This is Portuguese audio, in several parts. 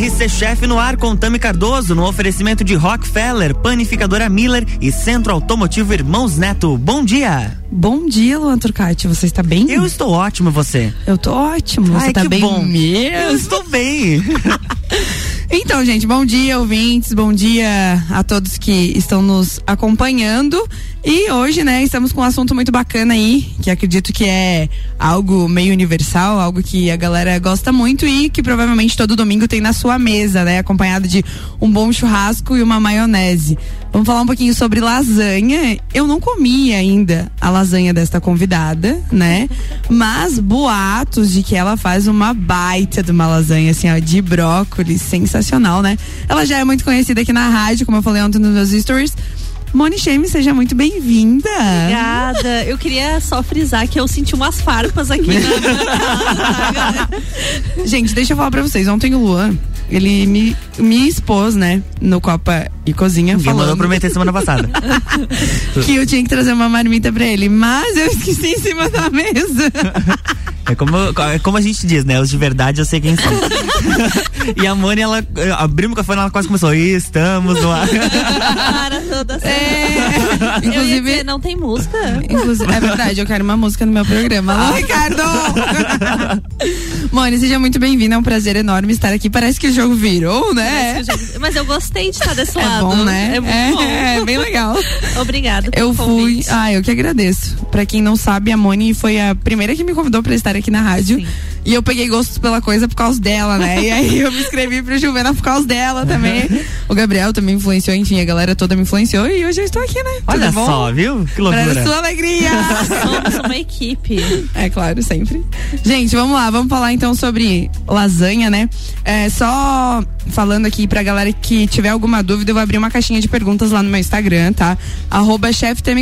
RC Chef no ar com Tami Cardoso, no oferecimento de Rockefeller, Panificadora Miller e Centro Automotivo Irmãos Neto. Bom dia! Bom dia, Luan Turcati. Você está bem? Eu estou ótimo, você? Eu tô ótimo. Você Ai, tá que bem bom. mesmo? Eu estou bem. Então, gente, bom dia, ouvintes. Bom dia a todos que estão nos acompanhando. E hoje, né, estamos com um assunto muito bacana aí, que acredito que é algo meio universal, algo que a galera gosta muito e que provavelmente todo domingo tem na sua mesa, né, acompanhado de um bom churrasco e uma maionese. Vamos falar um pouquinho sobre lasanha. Eu não comi ainda a lasanha desta convidada, né? Mas boatos de que ela faz uma baita de uma lasanha, assim, ó, de brócolis, sensacional, né? Ela já é muito conhecida aqui na rádio, como eu falei ontem nos meus stories. Moni Shame, seja muito bem-vinda. Obrigada. Eu queria só frisar que eu senti umas farpas aqui na. Gente, deixa eu falar pra vocês. Ontem o Luan, ele me, me expôs, né, no Copa e Cozinha, Ninguém mandou prometer semana passada. que eu tinha que trazer uma marmita pra ele, mas eu esqueci em cima da mesa. É como, é como a gente diz, né? Os de verdade eu sei quem são. e a Moni, ela abriu o microfone ela quase começou. "Ih, Estamos no ar. Para toda É, Eu ia inclusive, dizer, não tem música? Inclusive, é verdade, eu quero uma música no meu programa. Alô, Ricardo! Moni, seja muito bem-vinda, é um prazer enorme estar aqui. Parece que o jogo virou, né? Mas eu gostei de estar desse É lado. bom, né? É é, bom. é bem legal. Obrigada. Eu fui. Ah, eu que agradeço. Pra quem não sabe, a Moni foi a primeira que me convidou pra estar aqui na rádio. Sim. E eu peguei gosto pela coisa por causa dela, né? E aí eu me inscrevi pro Juvena por causa dela também. O Gabriel também influenciou, enfim, a galera toda me influenciou e hoje eu estou aqui, né? Olha Tudo bom? só, viu? Que Pra loucura. sua alegria! Somos uma equipe. É claro, sempre. Gente, vamos lá, vamos falar então sobre lasanha, né? É, só falando aqui pra galera que tiver alguma dúvida, eu vou abrir uma caixinha de perguntas lá no meu Instagram, tá? Arroba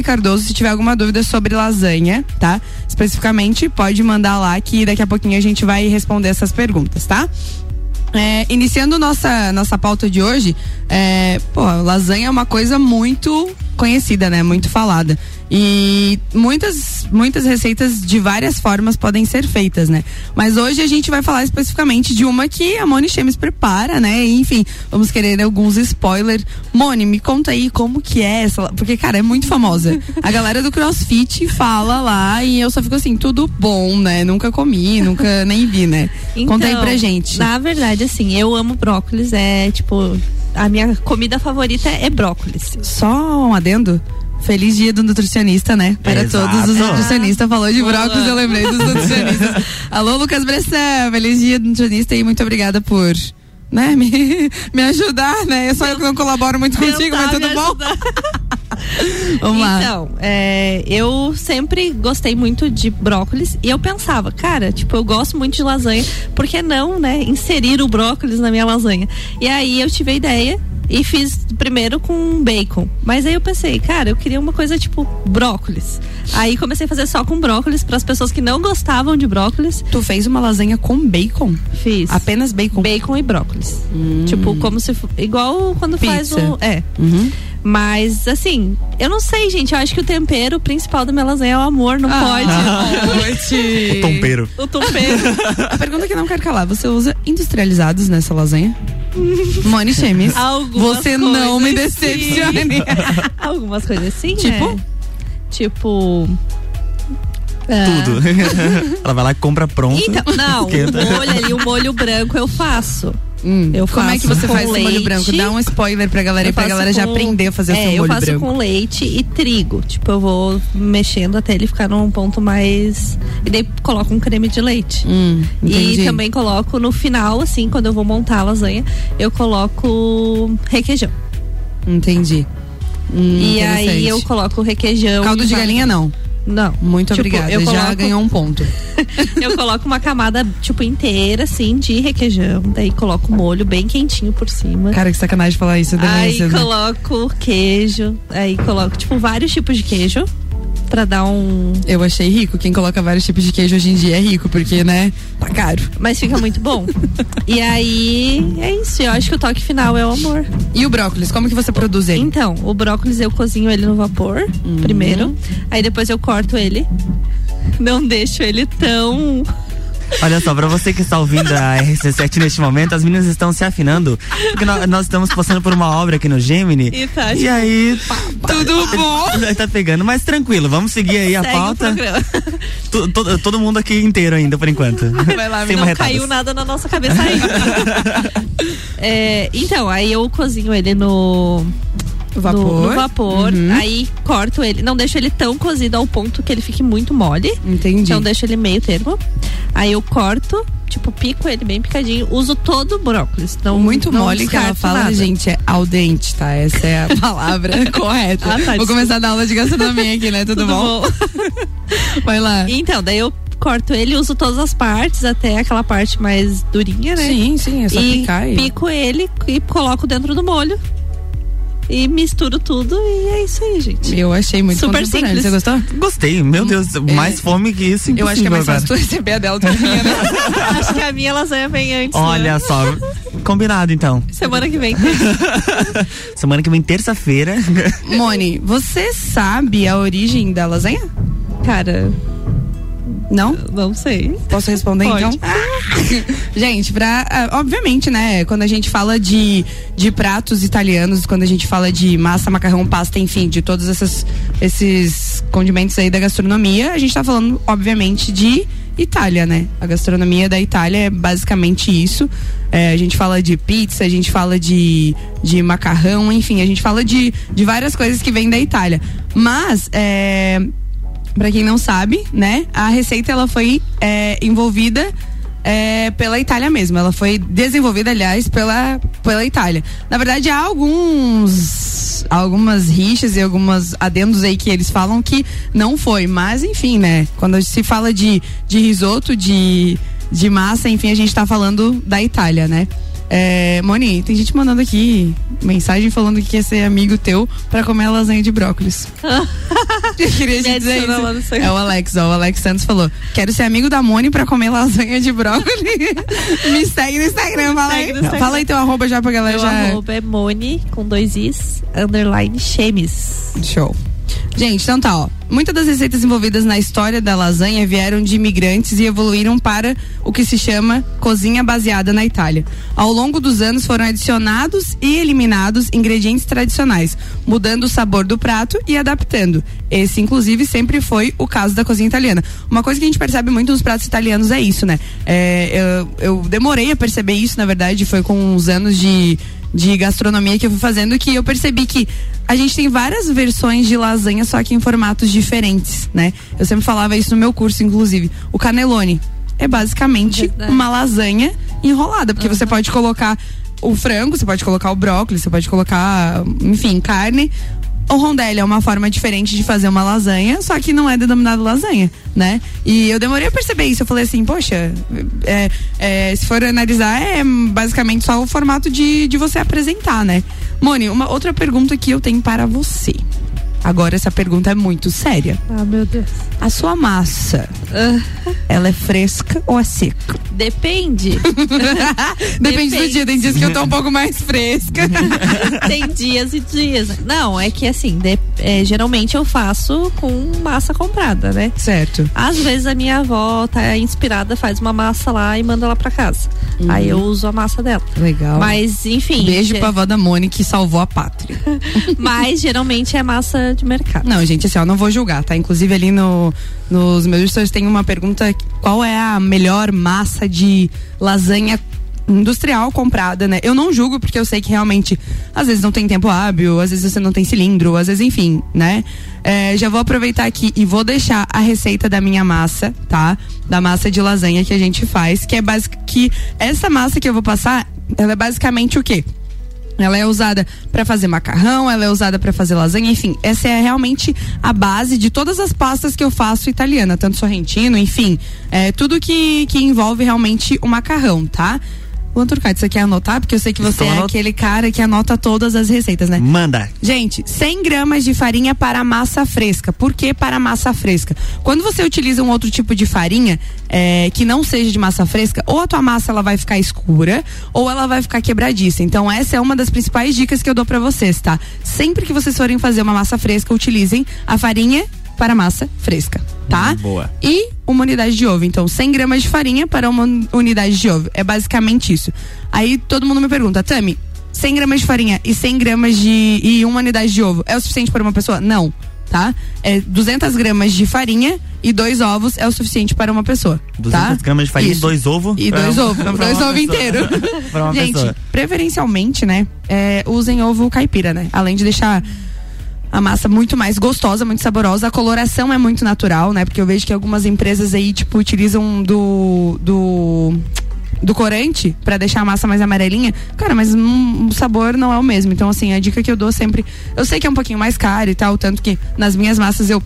Cardoso, se tiver alguma dúvida sobre lasanha, tá? Especificamente, pode mandar lá que daqui a pouquinho a gente vai responder essas perguntas, tá? É, iniciando nossa, nossa pauta de hoje, é, pô, lasanha é uma coisa muito conhecida, né? Muito falada. E muitas, muitas receitas de várias formas podem ser feitas, né? Mas hoje a gente vai falar especificamente de uma que a Moni Chemes prepara, né? E, enfim, vamos querer alguns spoilers. Moni, me conta aí como que é essa. Porque, cara, é muito famosa. A galera do CrossFit fala lá e eu só fico assim, tudo bom, né? Nunca comi, nunca nem vi, né? conta aí Então, pra gente. Na verdade, assim, eu amo brócolis. É tipo. A minha comida favorita é brócolis. Só um adendo. Feliz dia do nutricionista, né? Para Exato. todos os nutricionistas. Falou de brócolis, eu lembrei dos nutricionistas. Alô, Lucas Bressão. Feliz dia do nutricionista e muito obrigada por. Né, me, me ajudar, né? É só eu que não colaboro muito contigo, mas tudo bom? Vamos lá. Então, é, eu sempre gostei muito de brócolis e eu pensava, cara, tipo, eu gosto muito de lasanha, por que não, né, inserir o brócolis na minha lasanha? E aí eu tive a ideia e fiz primeiro com bacon. Mas aí eu pensei, cara, eu queria uma coisa tipo brócolis. Aí comecei a fazer só com brócolis para as pessoas que não gostavam de brócolis. Tu fez uma lasanha com bacon? Fiz Apenas bacon? bacon e brócolis. Tipo, como se igual quando faz Pizza. o, é. Uhum. Mas, assim, eu não sei, gente. Eu acho que o tempero principal da minha lasanha é o amor, não pode. O tompeiro. O tempero. A pergunta que eu não quero calar: você usa industrializados nessa lasanha? Moni Chemes. Algumas Você não me decepcione. Algumas coisas sim, Tipo? né? Tipo. ah, Tudo. Ela vai lá e compra pronto. Então, não, o molho ali, o molho branco eu faço. Hum, Eu Como é que faço você com faz esse molho leite. branco? Dá um spoiler pra galera Eu pra faço galera já com- aprender a fazer o é, seu eu molho faço branco. com leite e trigo. Tipo, eu vou mexendo até ele ficar num ponto mais. E daí coloco um creme de leite. Hum. E também coloco no final, assim, quando eu vou montar a lasanha, eu coloco requeijão. Entendi. Hum, e aí eu coloco requeijão. Caldo e de vai- galinha não. Não. Muito Tipo, obrigada. eu Já coloco- ganhou um ponto. Eu coloco uma camada, tipo, inteira, assim, de requeijão. Daí coloco o molho bem quentinho por cima. Cara, que sacanagem falar isso. Aí delícia, né? coloco queijo. Aí coloco, tipo, vários tipos de queijo. Pra dar um. Eu achei rico. Quem coloca vários tipos de queijo hoje em dia é rico, porque, né? Tá caro. Mas fica muito bom. e aí é isso. Eu acho que o toque final é o amor. E o brócolis, como que você produz ele? Então, o brócolis eu cozinho ele no vapor Uhum. primeiro. Aí depois eu corto ele. Não deixo ele tão Olha só, pra você que está ouvindo a RC7 neste momento, as meninas estão se afinando. Porque nós, nós estamos passando por uma obra aqui no Gemini. E tá, E aí. Tudo bom? Tá pegando, mas tranquilo, vamos seguir aí a Segue o pauta. programa. To- to- todo mundo aqui inteiro ainda, por enquanto. Vai lá, Sem Não marretadas. caiu nada na nossa cabeça ainda. É, então, aí eu cozinho ele no. Vapor. No, no vapor. Uhum. Aí corto ele. Não deixo ele tão cozido ao ponto que ele fique muito mole. Entendi. Então deixo ele meio termo. Aí eu corto, tipo, pico ele bem picadinho. Uso todo o brócolis. Não, muito não mole que ela fala, nada. gente, é al dente, tá? Essa é a palavra correta. Ah, tá, Vou começar a dar aula de gastronomia aqui, né? Tudo, Tudo bom? bom. Vai lá. Então, daí eu corto ele, uso todas as partes, até aquela parte mais durinha, né? Sim, sim, é só e picar e... pico ele e coloco dentro do molho. E misturo tudo e é isso aí, gente. Eu achei muito Super simples. Você gostou? Gostei, meu Deus, mais fome que isso. Eu acho que é mais fácil tu receber a dela do que a minha, né? Acho que a minha lasanha vem antes. Olha né? só, combinado então. Semana que vem. Semana que vem, terça-feira. Mone, você sabe a origem da lasanha? Cara, Não? não sei. Posso responder Pode. então? gente, pra, ah, obviamente, né, quando a gente fala de, de pratos italianos, quando a gente fala de massa, macarrão, pasta, enfim, de todos essas, esses condimentos aí da gastronomia, a gente tá falando, obviamente, de Itália, né? A gastronomia da Itália é basicamente isso. É, a gente fala de pizza, a gente fala de, de macarrão, enfim, a gente fala de, de várias coisas que vêm da Itália. Mas, é, Pra quem não sabe, né? A receita ela foi é, envolvida é, pela Itália mesmo. Ela foi desenvolvida, aliás, pela, pela Itália. Na verdade, há alguns algumas rixas e algumas adendos aí que eles falam que não foi. Mas, enfim, né? Quando se fala de, de risoto, de, de massa, enfim, a gente tá falando da Itália, né? É, Moni, tem gente mandando aqui mensagem falando que quer ser amigo teu pra comer lasanha de brócolis. Eu queria te dizer isso. É o Alex, ó, o Alex Santos falou: Quero ser amigo da Moni pra comer lasanha de brócolis. Me segue no Instagram, fala aí. Instagram. Fala aí teu arroba já pra galera Meu já. arroba é Moni com dois is, underline chemes. Show. Gente, então tá, ó. Muitas das receitas envolvidas na história da lasanha vieram de imigrantes e evoluíram para o que se chama cozinha baseada na Itália. Ao longo dos anos foram adicionados e eliminados ingredientes tradicionais, mudando o sabor do prato e adaptando. Esse, inclusive, sempre foi o caso da cozinha italiana. Uma coisa que a gente percebe muito nos pratos italianos é isso, né? É, eu, eu demorei a perceber isso, na verdade, foi com uns anos de de gastronomia que eu fui fazendo que eu percebi que a gente tem várias versões de lasanha, só que em formatos diferentes, né? Eu sempre falava isso no meu curso, inclusive. O canelone é basicamente Verdade. uma lasanha enrolada, porque você pode colocar o frango, você pode colocar o brócolis, você pode colocar, enfim, carne. O rondelli é uma forma diferente de fazer uma lasanha, só que não é denominado lasanha, né? E eu demorei a perceber isso. Eu falei assim, poxa, é, é, se for analisar, é basicamente só o formato de, de você apresentar, né? Moni, uma outra pergunta que eu tenho para você. Agora, essa pergunta é muito séria. Ah, meu Deus. A sua massa, Ah, ela é fresca ou é seca? depende. Depende, do Depende. dia. Tem dias que eu tô um pouco mais fresca. Tem dias e dias. Não, é que assim, de- é, geralmente eu faço com massa comprada, né? certo. Às vezes a minha avó tá inspirada, faz uma massa lá e manda lá pra casa. Aí eu uso a massa dela. Legal. Mas, enfim. Beijo ge- pra avó da Moni que salvou a pátria. Mas geralmente é massa de mercado. Não, gente, assim, eu não vou julgar, tá? Inclusive ali no, nos meus stories tem uma pergunta: qual é a melhor massa de lasanha industrial comprada, né? Eu não julgo porque eu sei que realmente às vezes não tem tempo hábil, às vezes você não tem cilindro, às vezes enfim, né? É, já vou aproveitar aqui e vou deixar a receita da minha massa, tá? Da massa de lasanha que a gente faz, que é basic, que essa massa que eu vou passar, ela é basicamente o quê? Ela é usada para fazer macarrão, ela é usada para fazer lasanha, enfim, essa é realmente a base de todas as pastas que eu faço italiana, tanto sorrentino, enfim, é, tudo que, que envolve realmente o macarrão, tá? Luan Turcati, você quer anotar? Porque eu sei que você Estou é anot- aquele cara que anota todas as receitas, né? Manda. Gente, 100 gramas de farinha para massa fresca. Por que para massa fresca? Quando você utiliza um outro tipo de farinha é, que não seja de massa fresca, ou a tua massa ela vai ficar escura, ou ela vai ficar quebradiça. Então essa é uma das principais dicas que eu dou para vocês, tá? Sempre que vocês forem fazer uma massa fresca, utilizem a farinha para massa fresca. tá? Boa. E uma unidade de ovo. Então, 100 gramas de farinha para uma unidade de ovo. É basicamente isso. Aí todo mundo me pergunta, Tami, 100 gramas de farinha e 100 gramas de. e uma unidade de ovo é o suficiente para uma pessoa? Não. Tá? É 200 gramas de farinha e dois ovos é o suficiente para uma pessoa. 200 tá? gramas de farinha Isso. e dois ovos. E dois ovos. pra dois ovos inteiros. Gente, pessoa. preferencialmente, né? é, usem ovo caipira, né? Além de deixar a massa muito mais gostosa, muito saborosa. A coloração é muito natural, né? Porque eu vejo que algumas empresas aí, tipo, utilizam do. do do corante pra deixar a massa mais amarelinha, cara, mas hum, o sabor não é o mesmo. Então, assim, a dica que eu dou sempre. Eu sei que é um pouquinho mais caro e tal, tanto que nas minhas massas eu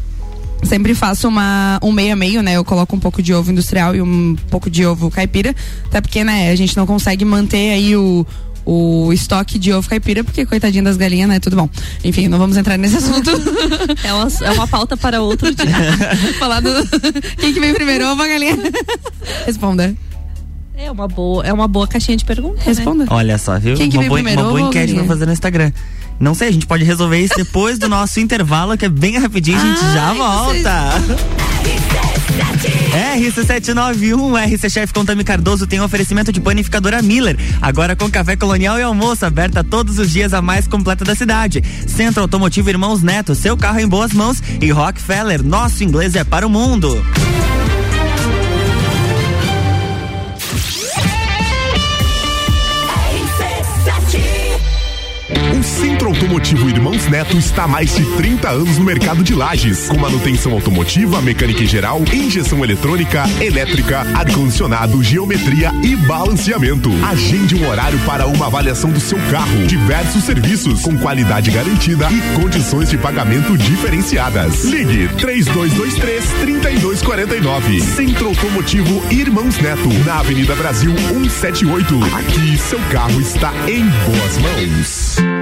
sempre faço uma um meio a meio, né? Eu coloco um pouco de ovo industrial e um pouco de ovo caipira, até porque, né, a gente não consegue manter aí o o estoque de ovo caipira, porque coitadinha das galinhas, né? Tudo bom. Enfim, não vamos entrar nesse assunto. É uma, é uma pauta para outro dia. Falar do. Quem que veio primeiro, ovo ou a galinha? Responda. É uma boa, é uma boa caixinha de perguntas. Né? Responda. Olha só, viu? Quem que uma veio boa, primeiro, uma boa enquete pra fazer no Instagram. Não sei, a gente pode resolver isso depois do nosso intervalo, que é bem rapidinho, a gente já Ai, volta. RC791, RC Chef Contami Cardoso tem um oferecimento de panificadora Miller. Agora com café colonial e almoço, aberta todos os dias a mais completa da cidade. Centro Automotivo Irmãos Neto, seu carro em boas mãos. E Rockefeller, nosso inglês é para o mundo. Automotivo Irmãos Neto está há mais de 30 anos no mercado de lajes, com manutenção automotiva, mecânica em geral, injeção eletrônica, elétrica, ar-condicionado, geometria e balanceamento. Agende um horário para uma avaliação do seu carro. Diversos serviços com qualidade garantida e condições de pagamento diferenciadas. Ligue 3223 3249. Centro Automotivo Irmãos Neto, na Avenida Brasil 178. Aqui seu carro está em boas mãos.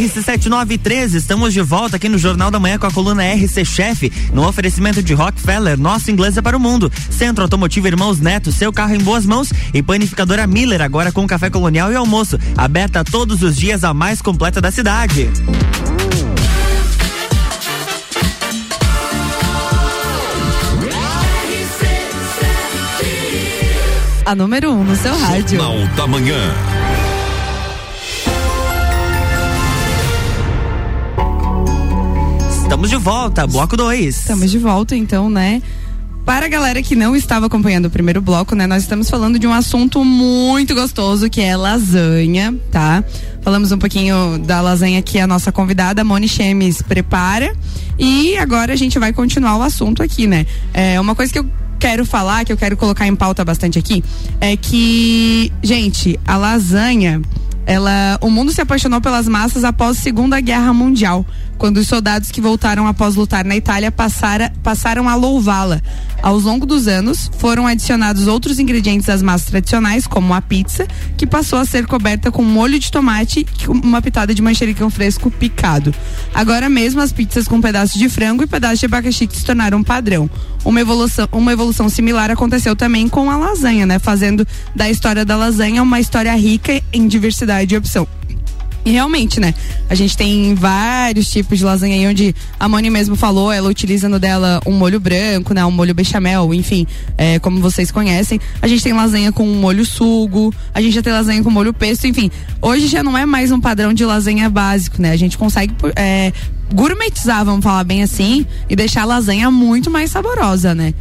RC7913, estamos de volta aqui no Jornal da Manhã com a coluna RC Chef, no oferecimento de Rockefeller, nosso inglês é para o mundo. Centro Automotivo Irmãos Neto, seu carro em boas mãos e panificadora Miller, agora com café colonial e almoço, aberta todos os dias a mais completa da cidade. A número um no seu rádio. Jornal da Manhã. Estamos de volta, bloco 2. Estamos de volta, então, né? Para a galera que não estava acompanhando o primeiro bloco, né? Nós estamos falando de um assunto muito gostoso que é lasanha, tá? Falamos um pouquinho da lasanha que a nossa convidada, Moni Chemes, prepara. E agora a gente vai continuar o assunto aqui, né? É uma coisa que eu quero falar, que eu quero colocar em pauta bastante aqui, é que, gente, a lasanha ela, o mundo se apaixonou pelas massas após a Segunda Guerra Mundial, quando os soldados que voltaram após lutar na Itália passara, passaram a louvá-la. Ao longo dos anos, foram adicionados outros ingredientes às massas tradicionais, como a pizza, que passou a ser coberta com molho de tomate e uma pitada de manjericão fresco picado. Agora mesmo, as pizzas com pedaços de frango e pedaços de abacaxi se tornaram padrão. Uma evolução, uma evolução similar aconteceu também com a lasanha, né? Fazendo da história da lasanha uma história rica em diversidade e opção. E realmente, né? A gente tem vários tipos de lasanha aí, onde a Moni mesmo falou, ela utiliza no dela um molho branco, né? Um molho bechamel, enfim, é, como vocês conhecem. A gente tem lasanha com molho sugo, a gente já tem lasanha com molho pesto, enfim. Hoje já não é mais um padrão de lasanha básico, né? A gente consegue é, gourmetizar, vamos falar bem assim, e deixar a lasanha muito mais saborosa, né?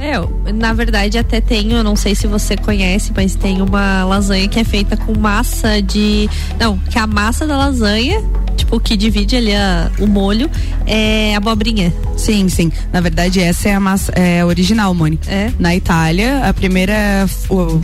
É, na verdade até tenho, eu não sei se você conhece, mas tem uma lasanha que é feita com massa de. Não, que a massa da lasanha, tipo, que divide ali a, o molho, é abobrinha. Sim, sim. Na verdade, essa é a massa é, original, Moni. É. Na Itália, a primeira. O,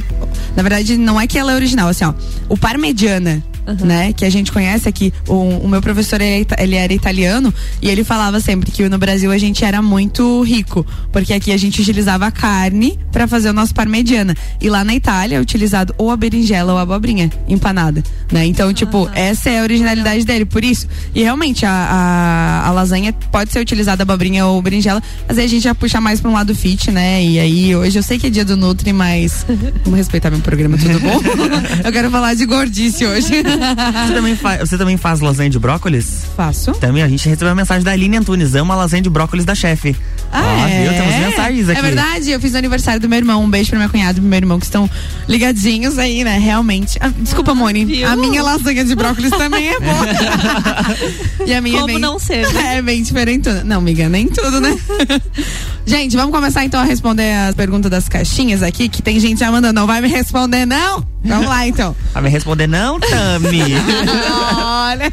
na verdade, não é que ela é original, assim, ó. O parmegiana Uhum. né? Que a gente conhece aqui. O, o meu professor, ele, ele, era italiano e ele falava sempre que no Brasil a gente era muito rico, porque aqui a gente utilizava carne para fazer o nosso parmegiana. E lá na Itália é utilizado ou a berinjela ou a abobrinha empanada, né? Então, tipo, essa é a originalidade dele, por isso. E realmente, a, a, a lasanha pode ser utilizada abobrinha ou berinjela, mas aí a gente já puxa mais pra um lado fit, né? E aí, hoje eu sei que é dia do Nutri, mas vamos respeitar meu programa, tudo bom? eu quero falar de gordice hoje você, também você também faz lasanha de brócolis? Faço. Também a gente recebeu uma mensagem da Aline Antunes, ama a lasanha de brócolis da chefe. Ah, Ó, é? Viu? Temos mensagens aqui. É verdade, eu fiz o aniversário do meu irmão. Um beijo pra minha cunhada e pro meu irmão que estão ligadinhos aí, né? Realmente. Ah, desculpa, ah, Moni. Viu? A minha lasanha de brócolis também é boa. e a minha é Como é bem, não ser? Né? É bem diferente. Não, amiga, nem tudo, né? gente, vamos começar então a responder as perguntas das caixinhas aqui, que tem gente já mandando, não vai me responder, não? Vamos lá então. Vai me responder, não, Tami? Olha.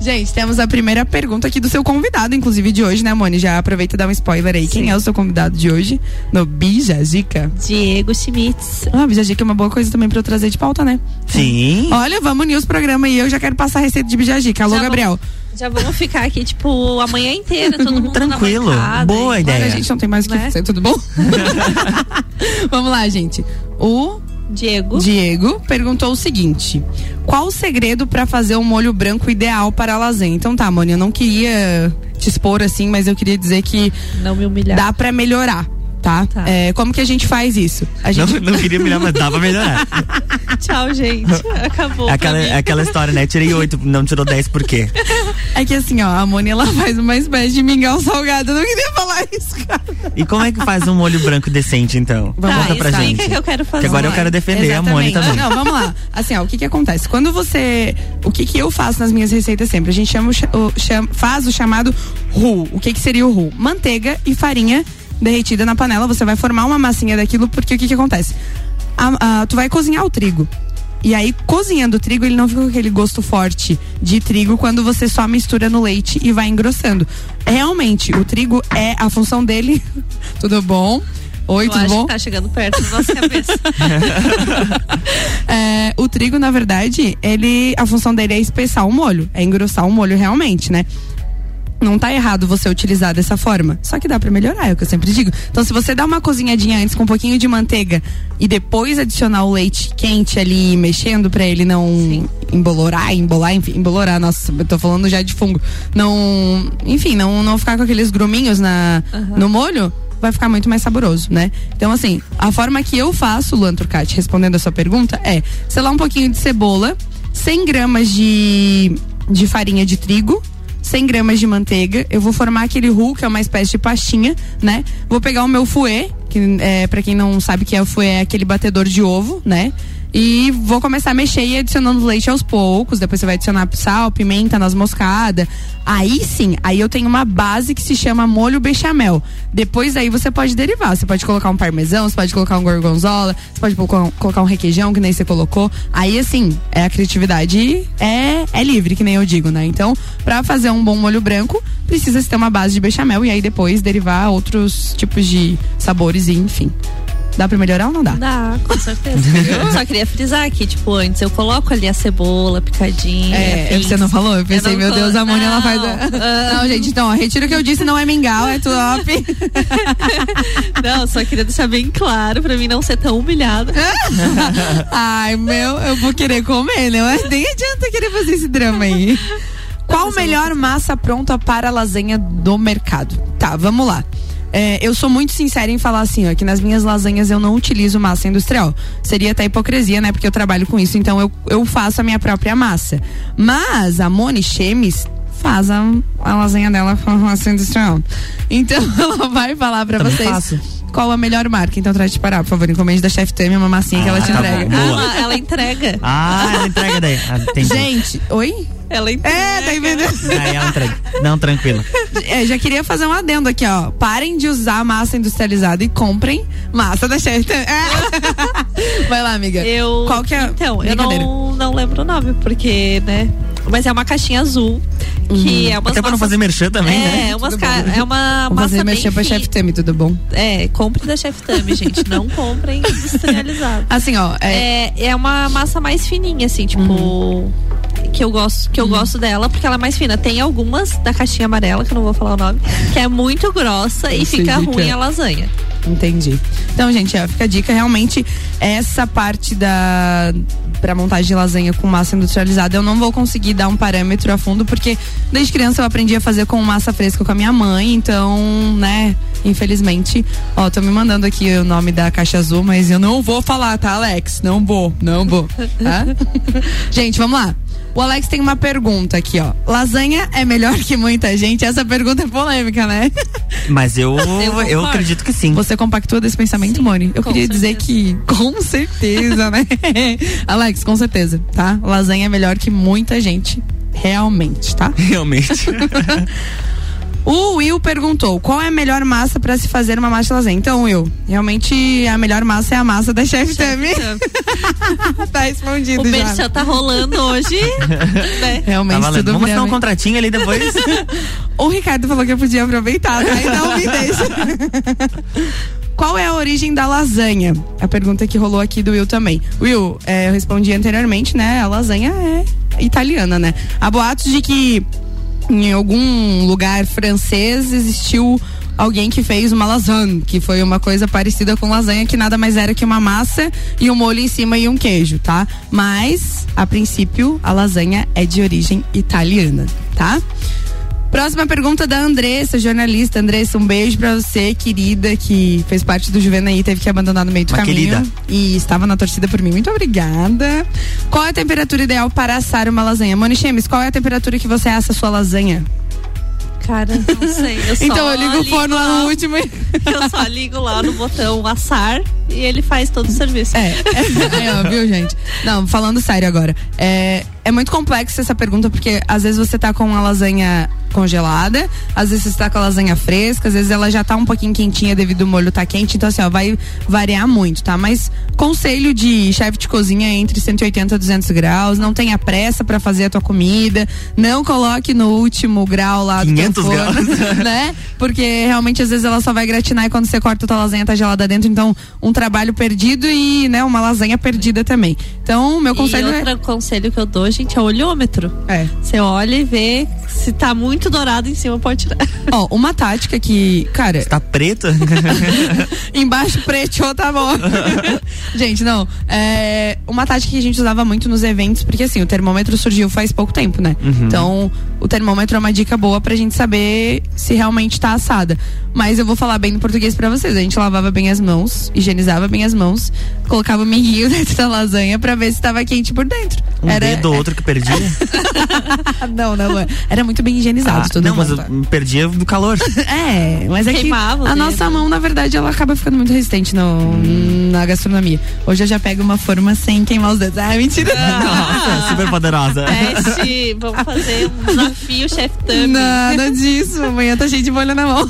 Gente, temos a primeira pergunta aqui do seu convidado, inclusive de hoje, né, Moni? Já aproveita e dá um spoiler aí. Sim. Quem é o seu convidado de hoje no Bija Dica? Diego Schmitz. Ah, Bija Dica é uma boa coisa também pra eu trazer de pauta, né? Sim. Olha, vamos unir os programas e eu já quero passar a receita de Bija Dica. Alô, já Gabriel. Já vamos ficar aqui, tipo, a manhã inteira, todo mundo Tranquilo. Boa hein? ideia. Olha, a gente não tem mais o que né? fazer, tudo bom? vamos lá, gente. O Diego. Diego perguntou o seguinte: Qual o segredo para fazer um molho branco ideal para a lasanha? Então tá, Mônica, eu não queria te expor assim, mas eu queria dizer que não me humilhar. dá para melhorar tá? tá. É, como que a gente faz isso? A gente... Não, não queria melhorar, mas dá pra melhorar. Tchau, gente. Acabou. É aquela, é aquela história, né? Tirei oito, não tirou dez por quê? É que assim, ó, a Moni ela faz uma espécie de mingau salgado. Eu não queria falar isso, cara. E como é que faz um molho branco decente, então? Vamos tá, pra gente. que eu quero fazer. Que agora eu quero defender Exatamente. a Moni também. Não, vamos lá. Assim, ó, o que que acontece? Quando você. O que que eu faço nas minhas receitas sempre? A gente chama o, chama, faz o chamado roux. O que que seria o roux? Manteiga e farinha derretida na panela, você vai formar uma massinha daquilo, porque o que que acontece? A, a, tu vai cozinhar o trigo. E aí, cozinhando o trigo, ele não fica com aquele gosto forte de trigo quando você só mistura no leite e vai engrossando. Realmente, o trigo é a função dele. tudo bom? Oi, Eu tudo bom? Tá chegando perto da nossa cabeça. é, o trigo, na verdade, ele. A função dele é espessar o molho, é engrossar o molho realmente, né? Não tá errado você utilizar dessa forma. Só que dá para melhorar, é o que eu sempre digo. Então, se você dá uma cozinhadinha antes com um pouquinho de manteiga e depois adicionar o leite quente ali, mexendo para ele não Sim. embolorar, embolar, enfim, embolorar, nossa, eu tô falando já de fungo. Não, enfim, não, não ficar com aqueles gruminhos na, uhum. no molho vai ficar muito mais saboroso, né? Então, assim, a forma que eu faço, Luan Turcati, respondendo a sua pergunta, é selar um pouquinho de cebola, 100 gramas de, de farinha de trigo, 100 gramas de manteiga, eu vou formar aquele roux, que é uma espécie de pastinha, né? Vou pegar o meu fouet, que é, para quem não sabe que é o fouet, é aquele batedor de ovo, né? E vou começar a mexer e adicionando leite aos poucos. Depois você vai adicionar sal, pimenta, noz moscada. Aí sim, aí eu tenho uma base que se chama molho bechamel. Depois aí você pode derivar. Você pode colocar um parmesão, você pode colocar um gorgonzola, você pode colocar um requeijão, que nem você colocou. Aí assim, é a criatividade é, é livre, que nem eu digo, né? Então, para fazer um bom molho branco, precisa ter uma base de bechamel e aí depois derivar outros tipos de sabores e enfim. Dá pra melhorar ou não dá? Dá, com certeza. eu só queria frisar que, tipo, antes eu coloco ali a cebola picadinha. É, você não falou? Eu pensei, eu meu Deus, a Mônica ela faz. Uh... Não, gente, então, ó, retiro o que eu disse, não é mingau, é top. não, só queria deixar bem claro pra mim não ser tão humilhada. Ai, meu, eu vou querer comer, né? Mas nem adianta querer fazer esse drama aí. Qual melhor massa pronta para lasanha do mercado? Tá, vamos lá. É, eu sou muito sincera em falar assim, ó, que nas minhas lasanhas eu não utilizo massa industrial. Seria até hipocrisia, né? Porque eu trabalho com isso, então eu, eu faço a minha própria massa. Mas a Moni Chemes faz a, a lasanha dela com massa industrial. Então ela vai falar pra Também vocês. faço. Qual a melhor marca? Então traz de parar, por favor, encomende da Chef Tami uma massinha que ela te tá entrega. bom. Boa. Ela, ela entrega. Ah, ela entrega daí. Ah. Gente, oi? Ela entrega. É, tá entendendo? Aí ela entrega. Não, tranquila. É, já queria fazer um adendo aqui, ó. Parem de usar massa industrializada e comprem massa da Chef Tami. É. Vai lá, amiga. Eu. Qual que é? Então, eu não, não lembro o nome, porque, né? Mas é uma caixinha azul. Que é umas Até pra não fazer merchan também, é, né? umas ca- é uma Vou massa fazer mexer pra. Chef Tami, tudo bom? É, compre da Chef Tami, gente. Não comprem industrializado. Assim, ó. É, É, é uma massa mais fininha, assim, tipo. Que eu gosto, que eu gosto dela, porque ela é mais fina. Tem algumas da caixinha amarela, que eu não vou falar o nome, que é muito grossa Eu e fica ruim é. a lasanha. Entendi. Então, gente, ó, fica a dica. Realmente, essa parte da. Pra montagem de lasanha com massa industrializada, eu não vou conseguir dar um parâmetro a fundo, porque desde criança eu aprendi a fazer com massa fresca com a minha mãe, então, né, infelizmente. Ó, tô me mandando aqui o nome da caixa azul, mas eu não vou falar, tá, Alex? Não vou, não vou. Tá? gente, vamos lá. O Alex tem uma pergunta aqui, ó. Lasanha é melhor que muita gente? Essa pergunta é polêmica, né? Mas eu, eu, acredito que sim. Você compactua desse pensamento, Sim, Moni? Eu queria dizer certeza. que, com certeza, né? Alex, com certeza, tá? Lasanha é melhor que muita gente. Realmente, tá? Realmente. O Will perguntou: qual é a melhor massa pra se fazer uma massa lasanha? Então, Will, realmente a melhor massa é a massa da Chef Tami. tá respondido O já. merchan tá rolando hoje, né? Realmente, Tá tudo Vamos assinar um bem. contratinho ali depois. O Ricardo falou que eu podia aproveitar, tá? Então me deixa. Qual é a origem da lasanha? A pergunta que rolou aqui do Will também. Will, é, eu respondi anteriormente, né? A lasanha é italiana, né? Há boatos de que em algum lugar francês existiu alguém que fez uma lasanha, que foi uma coisa parecida com lasanha, que nada mais era que uma massa e um molho em cima e um queijo, tá? Mas, a princípio, a lasanha é de origem italiana, tá? Próxima pergunta da Andressa, jornalista. Andressa, um beijo pra você, querida, que fez parte do Juvenaí, teve que abandonar no meio do Uma caminho. querida. E estava na torcida por mim. Muito obrigada. Qual é a temperatura ideal para assar uma lasanha? Moni Chemes, qual é a temperatura que você assa a sua lasanha? Cara, não sei. Eu só então eu ligo o forno lá no último. e- Eu só ligo lá no botão assar e ele faz todo o serviço. É, é, é, viu, gente? Não, falando sério agora. É, é muito complexo essa pergunta, porque às vezes você tá com uma lasanha congelada, às vezes você tá com a lasanha fresca, às vezes ela já tá um pouquinho quentinha devido ao molho tá quente, então assim, ó, vai variar muito, tá? Mas conselho de chefe de cozinha é entre 180 e 200 graus, não tenha pressa pra fazer a tua comida, não coloque no último grau lá do teu 500 forno, graus. né? Porque realmente às vezes ela só vai gratinar e quando você corta a tua lasanha tá gelada dentro, então um trabalho perdido e, né, uma lasanha perdida também. Então, meu conselho e outro conselho que eu dou, gente, é o olhômetro. é, é Você olha e vê se tá muito dourado em cima, pode tirar. Ó, uma tática que, cara, Tá preto? embaixo preto, tá bom. gente, não. É uma tática que a gente usava muito nos eventos, porque assim, o termômetro surgiu faz pouco tempo, né? Então, o termômetro é uma dica boa pra gente saber se realmente tá assada. Mas eu vou falar bem no português pra vocês. A gente lavava bem as mãos, higienizava bem as mãos, colocava o minguinho dentro da lasanha pra ver se tava quente por dentro. Um dedo ou outro que perdia? não, não. Era muito bem higienizado Ah, tudo. não, mas eu perdia do calor. É, mas é que Queimava o a dedo. nossa mão, na verdade, ela acaba ficando muito resistente no, na gastronomia. Hoje eu já pego uma forma sem queimar os dedos. Ah, mentira. Nossa, super poderosa. Teste, vamos fazer um desafio, chef Tami. Nada disso. Amanhã tá cheio de bolha na mão.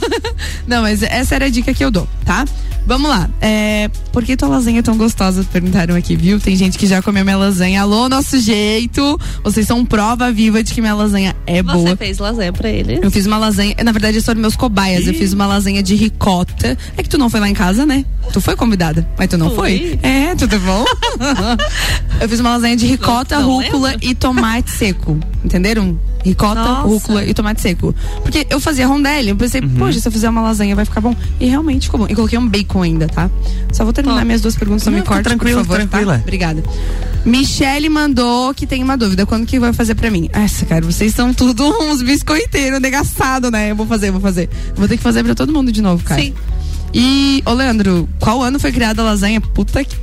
Não, mas essa era a dica que eu dou, tá? Vamos lá. É, por que tua lasanha é tão gostosa? Perguntaram aqui, viu? Tem gente que já comeu minha lasanha. Alô, nosso jeito. Vocês são prova viva de que minha lasanha é Você boa. fez lasanha pra ele? Eu fiz uma lasanha, na verdade, eu sou meus cobaias. Eu fiz uma lasanha de ricota. É que tu não foi lá em casa, né? Tu foi convidada, mas tu não Fui. foi? É, tudo bom? eu fiz uma lasanha de ricota, Não- não rúcula lembro. e tomate seco. Entenderam? Ricota, Nossa. rúcula e tomate seco. Porque eu fazia rondelli, eu pensei, poxa, se eu fizer uma lasanha vai ficar bom. E realmente ficou bom. E coloquei um bacon ainda, tá? Só vou terminar Top. minhas duas perguntas, não me Não, tá corte, tranquilo, por favor, tranquila. tá? Obrigada. Michele mandou que tem uma dúvida. Quando que vai fazer pra mim? Essa, cara, vocês são tudo uns biscoiteiros negaçados, né? Eu vou fazer, vou fazer. Vou ter que fazer pra todo mundo de novo, cara. Sim. E, ô Leandro, qual ano foi criada a lasanha? Puta que.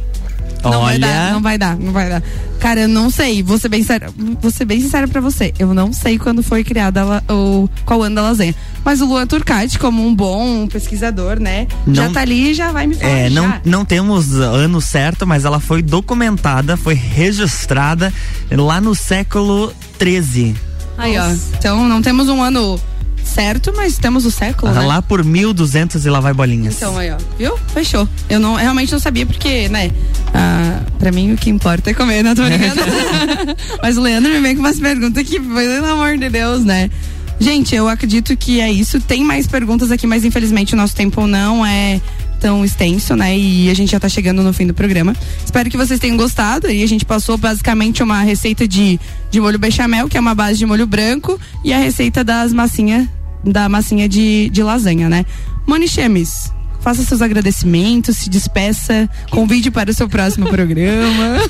Não vai dar, Olha. não vai dar, não vai dar. Cara, eu não sei, vou ser bem sério, vou ser bem sincera pra você. Eu não sei quando foi criada a la- o qual ano da lasanha. Mas o Luan Turcati, como um bom pesquisador, né? já Não- tá ali e já vai me falar. É, não, já. não temos ano certo, mas ela foi documentada, foi registrada lá no século 13. Aí, ó. Então não temos um ano certo, mas temos o século, né? Lá por 1200 e lá vai bolinhas. Então aí, ó. Viu? Fechou. Eu não, realmente não sabia porque, né? Ah, pra mim o que importa é comer, não tô brincando. Mas o Leandro me vem com umas perguntas que, pelo amor de Deus, né? Gente, eu acredito que é isso. Tem mais perguntas aqui, mas infelizmente o nosso tempo não é tão extenso, né? E a gente já tá chegando no fim do programa. Espero que vocês tenham gostado. E a gente passou basicamente uma receita de, de molho bechamel, que é uma base de molho branco, e a receita das massinhas, da massinha de, de lasanha, né? Moni Chemes, faça seus agradecimentos, se despeça, convide para o seu próximo programa.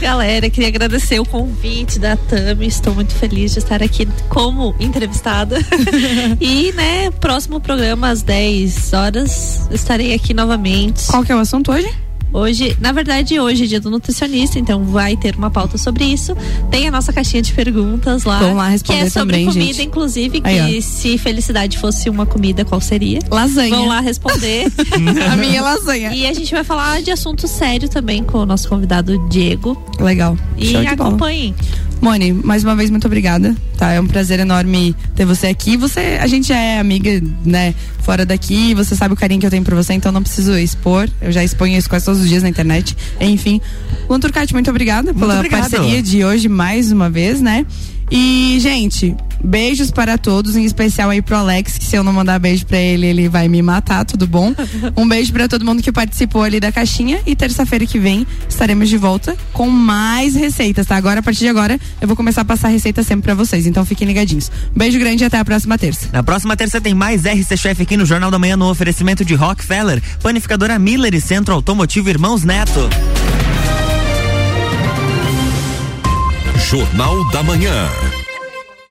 Galera, queria agradecer o convite da Tami. Estou muito feliz de estar aqui como entrevistada. e, né, próximo programa às 10 horas estarei aqui novamente. Qual que é o assunto hoje? Hoje, na verdade, hoje é dia do nutricionista, então vai ter uma pauta sobre isso. Tem a nossa caixinha de perguntas lá. Vamos lá responder Que é sobre também, comida, gente. inclusive, que Aí, se felicidade fosse uma comida, qual seria? Lasanha. Vão lá responder. A minha lasanha. e a gente vai falar de assunto sério também com o nosso convidado Diego. Legal. E acompanhem. Moni, mais uma vez muito obrigada, tá? É um prazer enorme ter você aqui. Você, a gente já é amiga, né, fora daqui, você sabe o carinho que eu tenho por você, então não preciso expor. Eu já exponho isso quase todos os dias na internet. Enfim, Luan Turcati, muito obrigada pela obrigado. parceria de hoje mais uma vez, né? E, gente, beijos para todos, em especial aí pro Alex, que se eu não mandar beijo pra ele, ele vai me matar, tudo bom? Um beijo para todo mundo que participou ali da caixinha e terça-feira que vem estaremos de volta com mais receitas, tá? Agora, a partir de agora, eu vou começar a passar receita sempre pra vocês, então fiquem ligadinhos. Beijo grande e até a próxima terça. Na próxima terça tem mais RC Chef aqui no Jornal da Manhã no oferecimento de Rockefeller, Panificadora Miller e Centro Automotivo Irmãos Neto. Jornal da Manhã.